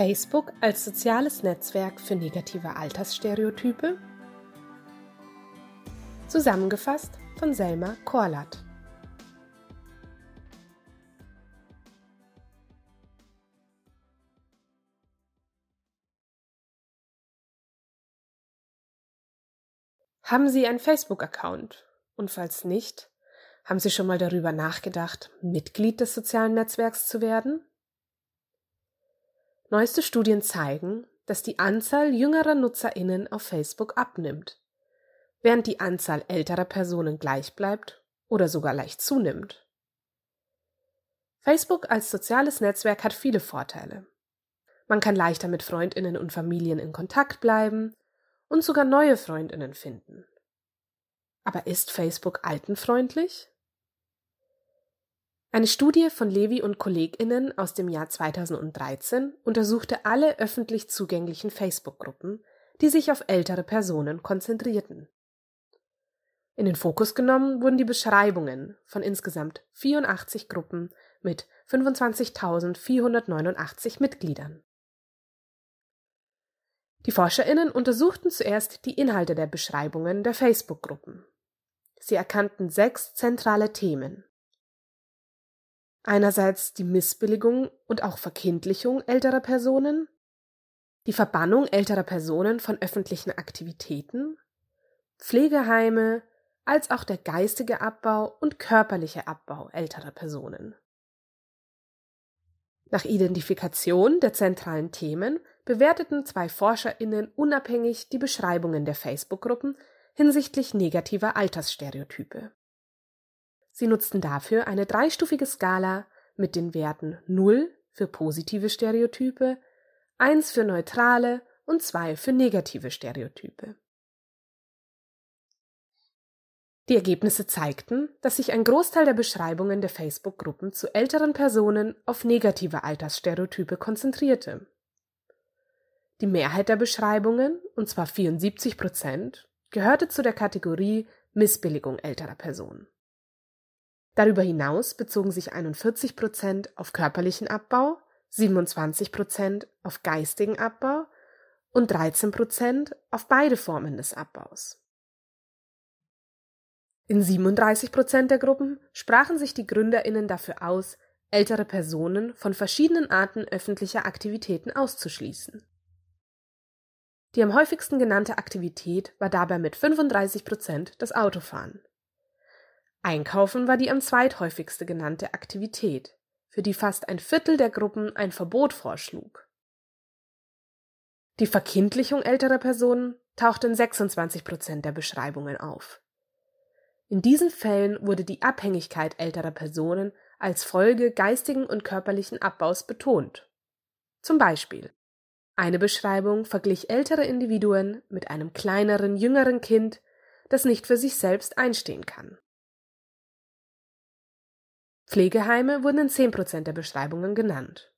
Facebook als soziales Netzwerk für negative Altersstereotype? Zusammengefasst von Selma Korlat. Haben Sie einen Facebook-Account? Und falls nicht, haben Sie schon mal darüber nachgedacht, Mitglied des sozialen Netzwerks zu werden? Neueste Studien zeigen, dass die Anzahl jüngerer Nutzerinnen auf Facebook abnimmt, während die Anzahl älterer Personen gleich bleibt oder sogar leicht zunimmt. Facebook als soziales Netzwerk hat viele Vorteile. Man kann leichter mit Freundinnen und Familien in Kontakt bleiben und sogar neue Freundinnen finden. Aber ist Facebook altenfreundlich? Eine Studie von Levi und Kolleginnen aus dem Jahr 2013 untersuchte alle öffentlich zugänglichen Facebook-Gruppen, die sich auf ältere Personen konzentrierten. In den Fokus genommen wurden die Beschreibungen von insgesamt 84 Gruppen mit 25.489 Mitgliedern. Die Forscherinnen untersuchten zuerst die Inhalte der Beschreibungen der Facebook-Gruppen. Sie erkannten sechs zentrale Themen. Einerseits die Missbilligung und auch Verkindlichung älterer Personen, die Verbannung älterer Personen von öffentlichen Aktivitäten, Pflegeheime, als auch der geistige Abbau und körperliche Abbau älterer Personen. Nach Identifikation der zentralen Themen bewerteten zwei Forscherinnen unabhängig die Beschreibungen der Facebook-Gruppen hinsichtlich negativer Altersstereotype. Sie nutzten dafür eine dreistufige Skala mit den Werten 0 für positive Stereotype, 1 für neutrale und 2 für negative Stereotype. Die Ergebnisse zeigten, dass sich ein Großteil der Beschreibungen der Facebook-Gruppen zu älteren Personen auf negative Altersstereotype konzentrierte. Die Mehrheit der Beschreibungen, und zwar 74 Prozent, gehörte zu der Kategorie Missbilligung älterer Personen. Darüber hinaus bezogen sich 41 Prozent auf körperlichen Abbau, 27 Prozent auf geistigen Abbau und 13 Prozent auf beide Formen des Abbaus. In 37 Prozent der Gruppen sprachen sich die GründerInnen dafür aus, ältere Personen von verschiedenen Arten öffentlicher Aktivitäten auszuschließen. Die am häufigsten genannte Aktivität war dabei mit 35 Prozent das Autofahren. Einkaufen war die am zweithäufigste genannte Aktivität, für die fast ein Viertel der Gruppen ein Verbot vorschlug. Die Verkindlichung älterer Personen tauchte in 26 Prozent der Beschreibungen auf. In diesen Fällen wurde die Abhängigkeit älterer Personen als Folge geistigen und körperlichen Abbaus betont. Zum Beispiel eine Beschreibung verglich ältere Individuen mit einem kleineren, jüngeren Kind, das nicht für sich selbst einstehen kann. Pflegeheime wurden in 10% der Beschreibungen genannt.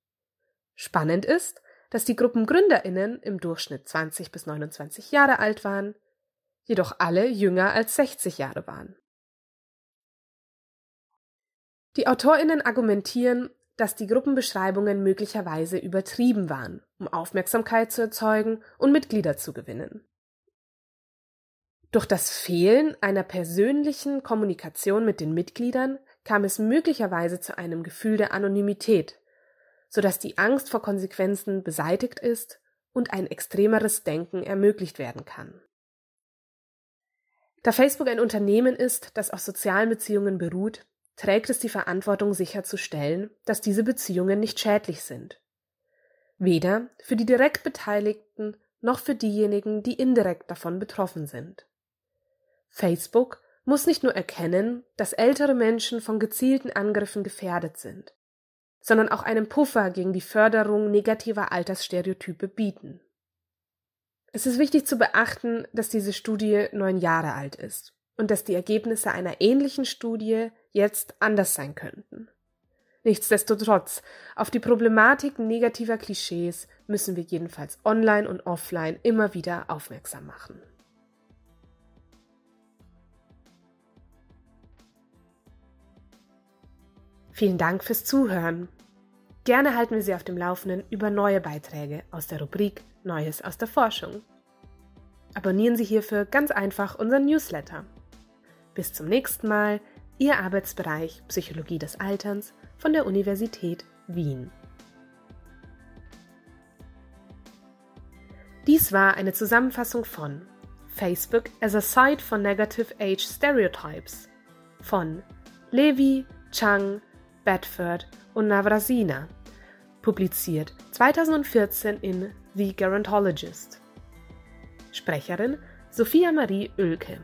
Spannend ist, dass die GruppengründerInnen im Durchschnitt 20 bis 29 Jahre alt waren, jedoch alle jünger als 60 Jahre waren. Die AutorInnen argumentieren, dass die Gruppenbeschreibungen möglicherweise übertrieben waren, um Aufmerksamkeit zu erzeugen und Mitglieder zu gewinnen. Durch das Fehlen einer persönlichen Kommunikation mit den Mitgliedern kam es möglicherweise zu einem Gefühl der Anonymität, so dass die Angst vor Konsequenzen beseitigt ist und ein extremeres Denken ermöglicht werden kann. Da Facebook ein Unternehmen ist, das auf sozialen Beziehungen beruht, trägt es die Verantwortung sicherzustellen, dass diese Beziehungen nicht schädlich sind. Weder für die direkt Beteiligten noch für diejenigen, die indirekt davon betroffen sind. Facebook muss nicht nur erkennen, dass ältere Menschen von gezielten Angriffen gefährdet sind, sondern auch einen Puffer gegen die Förderung negativer Altersstereotype bieten. Es ist wichtig zu beachten, dass diese Studie neun Jahre alt ist und dass die Ergebnisse einer ähnlichen Studie jetzt anders sein könnten. Nichtsdestotrotz, auf die Problematik negativer Klischees müssen wir jedenfalls online und offline immer wieder aufmerksam machen. Vielen Dank fürs Zuhören. Gerne halten wir Sie auf dem Laufenden über neue Beiträge aus der Rubrik Neues aus der Forschung. Abonnieren Sie hierfür ganz einfach unseren Newsletter. Bis zum nächsten Mal, Ihr Arbeitsbereich Psychologie des Alterns von der Universität Wien. Dies war eine Zusammenfassung von Facebook as a Site for Negative Age Stereotypes von Levi, Chang, Bedford und Navrasina, publiziert 2014 in The Gerontologist. Sprecherin Sophia Marie Oelke